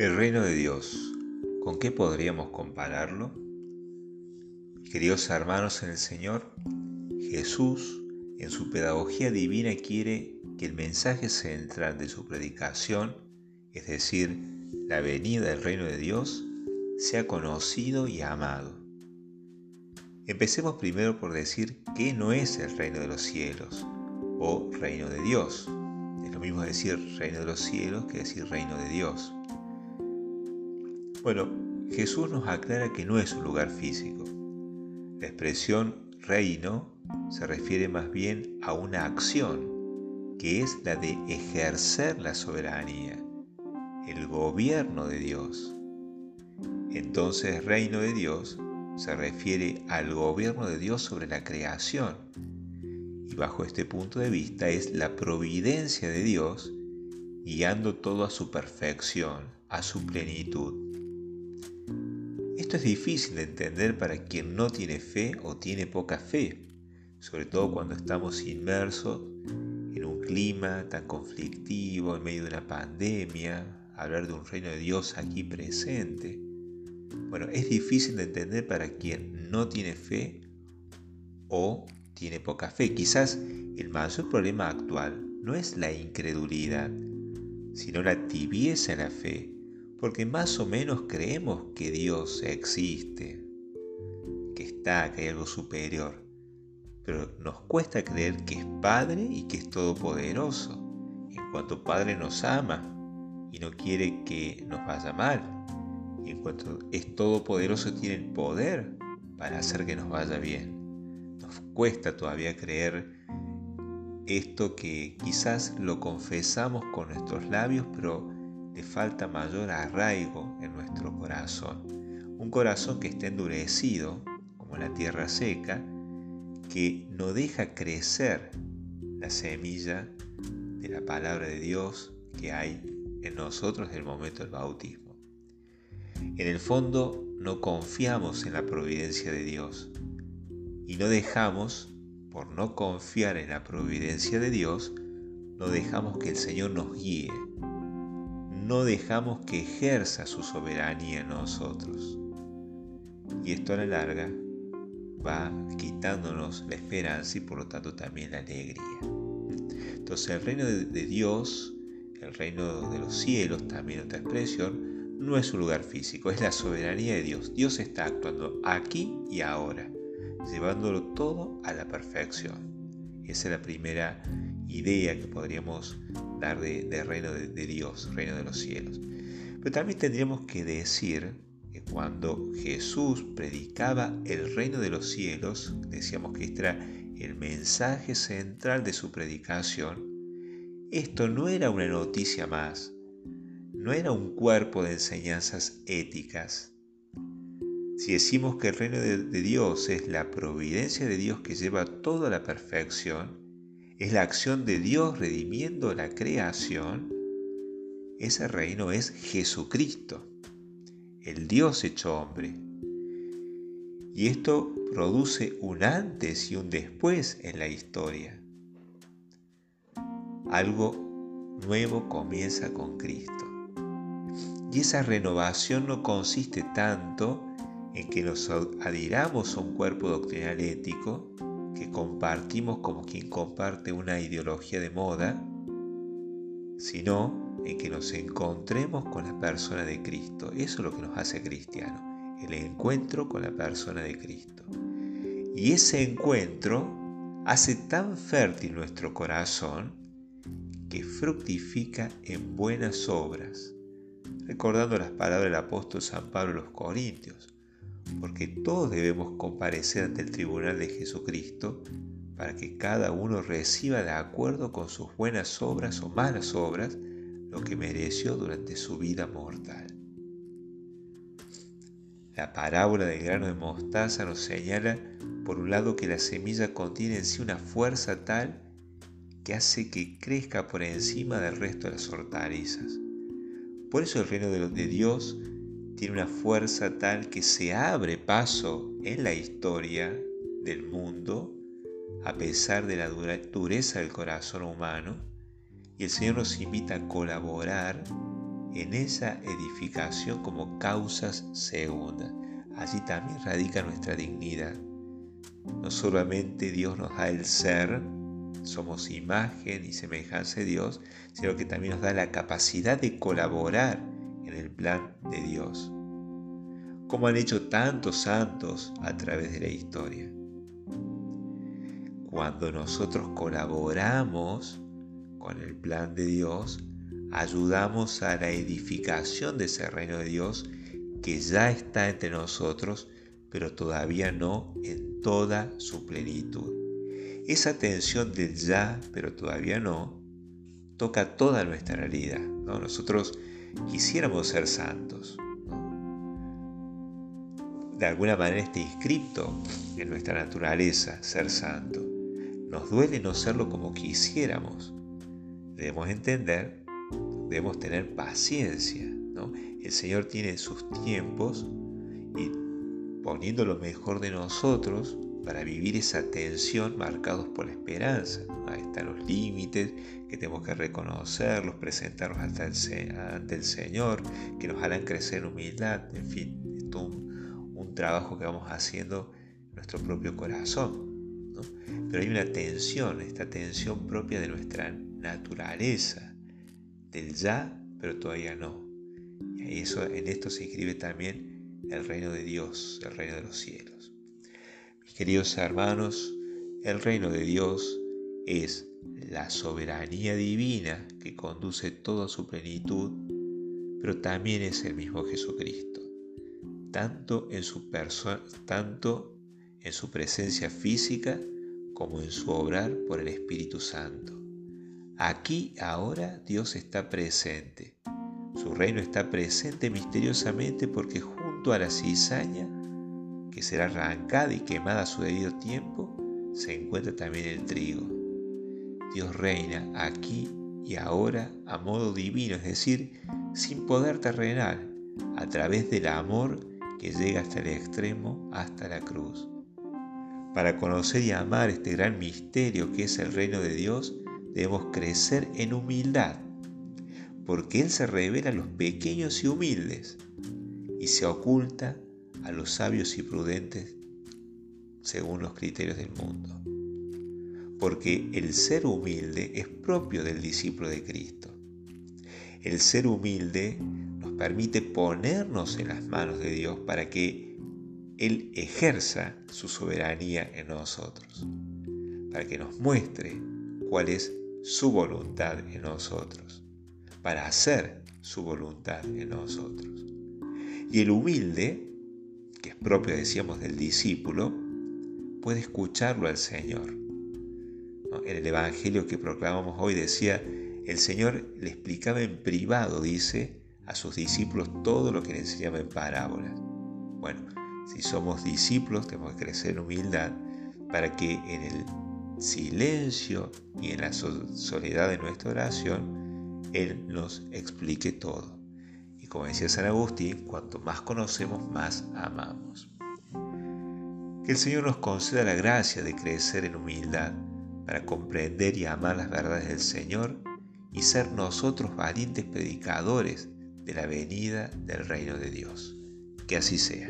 El reino de Dios, ¿con qué podríamos compararlo? Queridos hermanos en el Señor, Jesús en su pedagogía divina quiere que el mensaje central de su predicación, es decir, la venida del reino de Dios, sea conocido y amado. Empecemos primero por decir qué no es el reino de los cielos o reino de Dios. Es lo mismo decir reino de los cielos que decir reino de Dios. Bueno, Jesús nos aclara que no es un lugar físico. La expresión reino se refiere más bien a una acción, que es la de ejercer la soberanía, el gobierno de Dios. Entonces, reino de Dios se refiere al gobierno de Dios sobre la creación. Y bajo este punto de vista es la providencia de Dios guiando todo a su perfección, a su plenitud. Esto es difícil de entender para quien no tiene fe o tiene poca fe, sobre todo cuando estamos inmersos en un clima tan conflictivo, en medio de una pandemia, hablar de un reino de Dios aquí presente. Bueno, es difícil de entender para quien no tiene fe o tiene poca fe. Quizás el mayor problema actual no es la incredulidad, sino la tibieza en la fe porque más o menos creemos que Dios existe, que está, que hay algo superior, pero nos cuesta creer que es Padre y que es todopoderoso, en cuanto Padre nos ama y no quiere que nos vaya mal, en cuanto es todopoderoso tiene el poder para hacer que nos vaya bien. Nos cuesta todavía creer esto que quizás lo confesamos con nuestros labios, pero falta mayor arraigo en nuestro corazón. Un corazón que está endurecido, como la tierra seca, que no deja crecer la semilla de la palabra de Dios que hay en nosotros en el momento del bautismo. En el fondo no confiamos en la providencia de Dios y no dejamos, por no confiar en la providencia de Dios, no dejamos que el Señor nos guíe, no dejamos que ejerza su soberanía en nosotros. Y esto a la larga va quitándonos la esperanza y por lo tanto también la alegría. Entonces el reino de, Dios, el reino de los cielos, también otra expresión, no es un lugar físico, es la soberanía de Dios. Dios está actuando aquí y ahora, llevándolo todo a la perfección. Esa es la primera idea que podríamos dar de, reino de, de Dios, reino de los cielos. Pero también tendríamos que decir que cuando Jesús predicaba el reino de los cielos, decíamos que este era el mensaje central de su predicación, esto no era una noticia más, no era un cuerpo de enseñanzas éticas. Si decimos que el reino de, Dios es la providencia de Dios que lleva toda la perfección, es la acción de Dios redimiendo la creación, ese reino es Jesucristo, el Dios hecho hombre. Y esto produce un antes y un después en la historia. Algo nuevo comienza con Cristo. Y esa renovación no consiste tanto en que nos adhiramos a un cuerpo doctrinal ético, que compartimos como quien comparte una ideología de moda, sino en que nos encontremos con la persona de Cristo. Eso es lo que nos hace cristianos, el encuentro con la persona de Cristo. Y ese encuentro hace tan fértil nuestro corazón que fructifica en buenas obras, recordando las palabras del apóstol San Pablo a los Corintios porque todos debemos comparecer ante el tribunal de Jesucristo para que cada uno reciba de acuerdo con sus buenas obras o malas obras lo que mereció durante su vida mortal. La parábola del grano de mostaza nos señala, por un lado, que la semilla contiene en sí una fuerza tal que hace que crezca por encima del resto de las hortalizas. Por eso el reino de Dios tiene una fuerza tal que se abre paso en la historia del mundo a pesar de la dureza del corazón humano y el Señor nos invita a colaborar en esa edificación como causas segundas. Allí también radica nuestra dignidad. No solamente Dios nos da el ser, somos imagen y semejanza de Dios, sino que también nos da la capacidad de colaborar en el plan de Dios, como han hecho tantos santos a través de la historia. Cuando nosotros colaboramos con el plan de Dios, ayudamos a la edificación de ese reino de Dios que ya está entre nosotros, pero todavía no en toda su plenitud. Esa tensión del ya, pero todavía no, toca toda nuestra realidad. ¿no? Nosotros quisiéramos ser santos. De alguna manera está inscripto en nuestra naturaleza ser santo. Nos duele no serlo como quisiéramos. Debemos entender, debemos tener paciencia. El Señor tiene sus tiempos y poniendo lo mejor de nosotros para vivir esa tensión marcados por la esperanza. Ahí están los límites que tenemos que reconocerlos, presentarlos ante el, Señor, que nos harán crecer en humildad, en fin, es un, un trabajo que vamos haciendo en nuestro propio corazón. Pero hay una tensión, esta tensión propia de nuestra naturaleza, del ya, pero todavía no. Y eso, en esto se inscribe también el reino de Dios, el reino de los cielos. Queridos hermanos, el reino de Dios es la soberanía divina que conduce todo a su plenitud, pero también es el mismo Jesucristo, tanto en su persona, tanto en su presencia física como en su obrar por el Espíritu Santo. Aquí ahora Dios está presente. Su reino está presente misteriosamente porque junto a la cizaña, que será arrancada y quemada a su debido tiempo, se encuentra también el trigo. Dios reina aquí y ahora a modo divino, es decir, sin poder terrenal, a través del amor que llega hasta el extremo, hasta la cruz. Para conocer y amar este gran misterio que es el reino de Dios, debemos crecer en humildad, porque Él se revela a los pequeños y humildes y se oculta a los sabios y prudentes según los criterios del mundo. Porque el ser humilde es propio del discípulo de Cristo. El ser humilde nos permite ponernos en las manos de Dios para que él ejerza su soberanía en nosotros, para que nos muestre cuál es su voluntad en nosotros, para hacer su voluntad en nosotros. Y el humilde, propio, decíamos, del discípulo, puede escucharlo al Señor. En el Evangelio que proclamamos hoy decía, el Señor le explicaba en privado, dice, a sus discípulos todo lo que le enseñaba en parábolas. Bueno, si somos discípulos, tenemos que crecer en humildad para que en el silencio y en la soledad de nuestra oración, Él nos explique todo. Como decía San Agustín, cuanto más conocemos, más amamos. Que el Señor nos conceda la gracia de crecer en humildad para comprender y amar las verdades del Señor y ser nosotros valientes predicadores de la venida del reino de Dios. Que así sea.